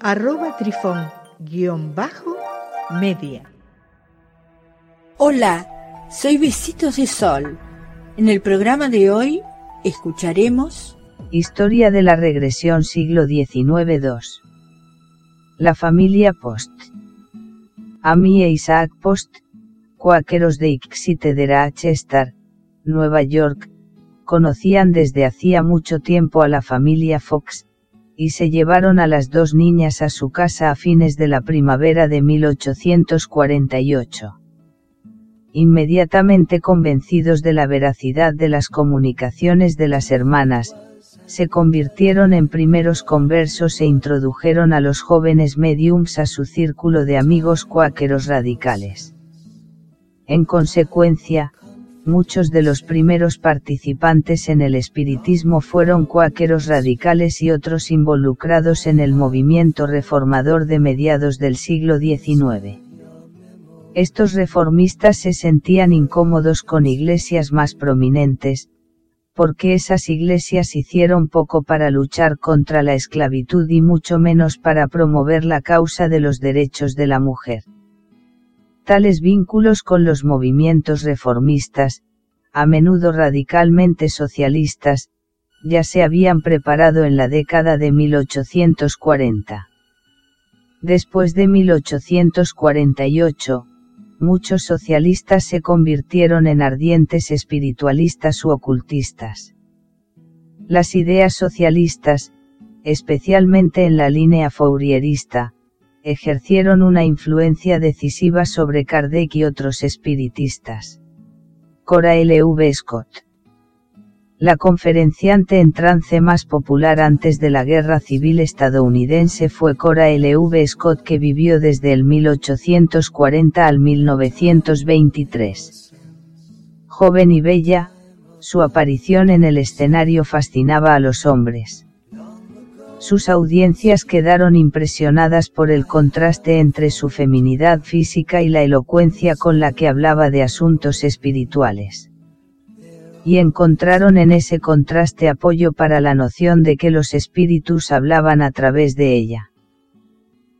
arroba trifón-media. Hola, soy Besitos de Sol. En el programa de hoy escucharemos Historia de la regresión siglo XIX-II. La familia Post. Amy e Isaac Post, cuáqueros de Exeter Chester, Nueva York, conocían desde hacía mucho tiempo a la familia Fox, y se llevaron a las dos niñas a su casa a fines de la primavera de 1848. Inmediatamente convencidos de la veracidad de las comunicaciones de las hermanas, se convirtieron en primeros conversos e introdujeron a los jóvenes mediums a su círculo de amigos cuáqueros radicales. En consecuencia, muchos de los primeros participantes en el espiritismo fueron cuáqueros radicales y otros involucrados en el movimiento reformador de mediados del siglo XIX. Estos reformistas se sentían incómodos con iglesias más prominentes, porque esas iglesias hicieron poco para luchar contra la esclavitud y mucho menos para promover la causa de los derechos de la mujer. Tales vínculos con los movimientos reformistas, a menudo radicalmente socialistas, ya se habían preparado en la década de 1840. Después de 1848, muchos socialistas se convirtieron en ardientes espiritualistas u ocultistas. Las ideas socialistas, especialmente en la línea fourierista, ejercieron una influencia decisiva sobre Kardec y otros espiritistas. Cora L. V. Scott. La conferenciante en trance más popular antes de la Guerra Civil estadounidense fue Cora L. V. Scott que vivió desde el 1840 al 1923. Joven y bella, su aparición en el escenario fascinaba a los hombres sus audiencias quedaron impresionadas por el contraste entre su feminidad física y la elocuencia con la que hablaba de asuntos espirituales. Y encontraron en ese contraste apoyo para la noción de que los espíritus hablaban a través de ella.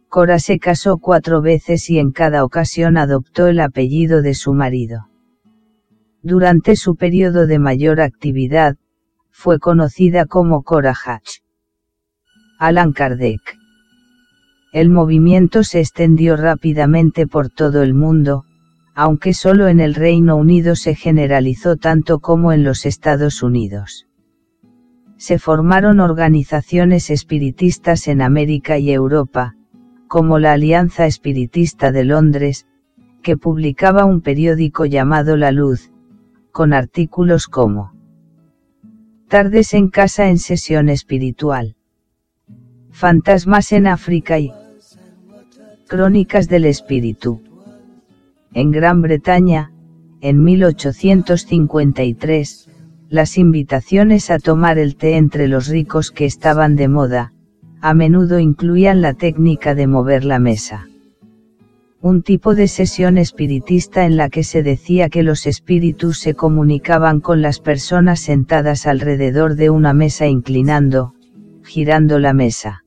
Cora se casó cuatro veces y en cada ocasión adoptó el apellido de su marido. Durante su periodo de mayor actividad, fue conocida como Cora Hatch. Alan Kardec. El movimiento se extendió rápidamente por todo el mundo, aunque solo en el Reino Unido se generalizó tanto como en los Estados Unidos. Se formaron organizaciones espiritistas en América y Europa, como la Alianza Espiritista de Londres, que publicaba un periódico llamado La Luz, con artículos como Tardes en casa en sesión espiritual. Fantasmas en África y Crónicas del Espíritu. En Gran Bretaña, en 1853, las invitaciones a tomar el té entre los ricos que estaban de moda, a menudo incluían la técnica de mover la mesa. Un tipo de sesión espiritista en la que se decía que los espíritus se comunicaban con las personas sentadas alrededor de una mesa inclinando, girando la mesa.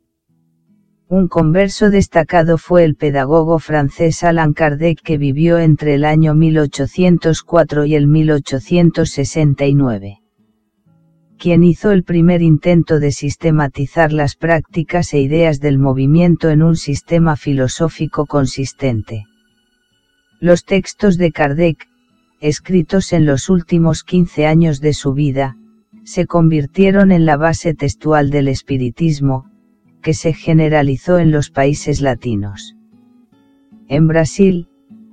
Un converso destacado fue el pedagogo francés Allan Kardec que vivió entre el año 1804 y el 1869 quien hizo el primer intento de sistematizar las prácticas e ideas del movimiento en un sistema filosófico consistente. Los textos de Kardec, escritos en los últimos 15 años de su vida, se convirtieron en la base textual del espiritismo, que se generalizó en los países latinos. En Brasil,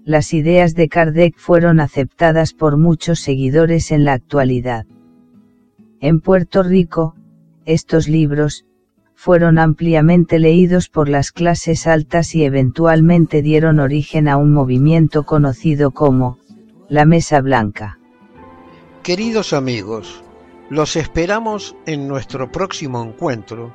las ideas de Kardec fueron aceptadas por muchos seguidores en la actualidad. En Puerto Rico, estos libros, fueron ampliamente leídos por las clases altas y eventualmente dieron origen a un movimiento conocido como la Mesa Blanca. Queridos amigos, los esperamos en nuestro próximo encuentro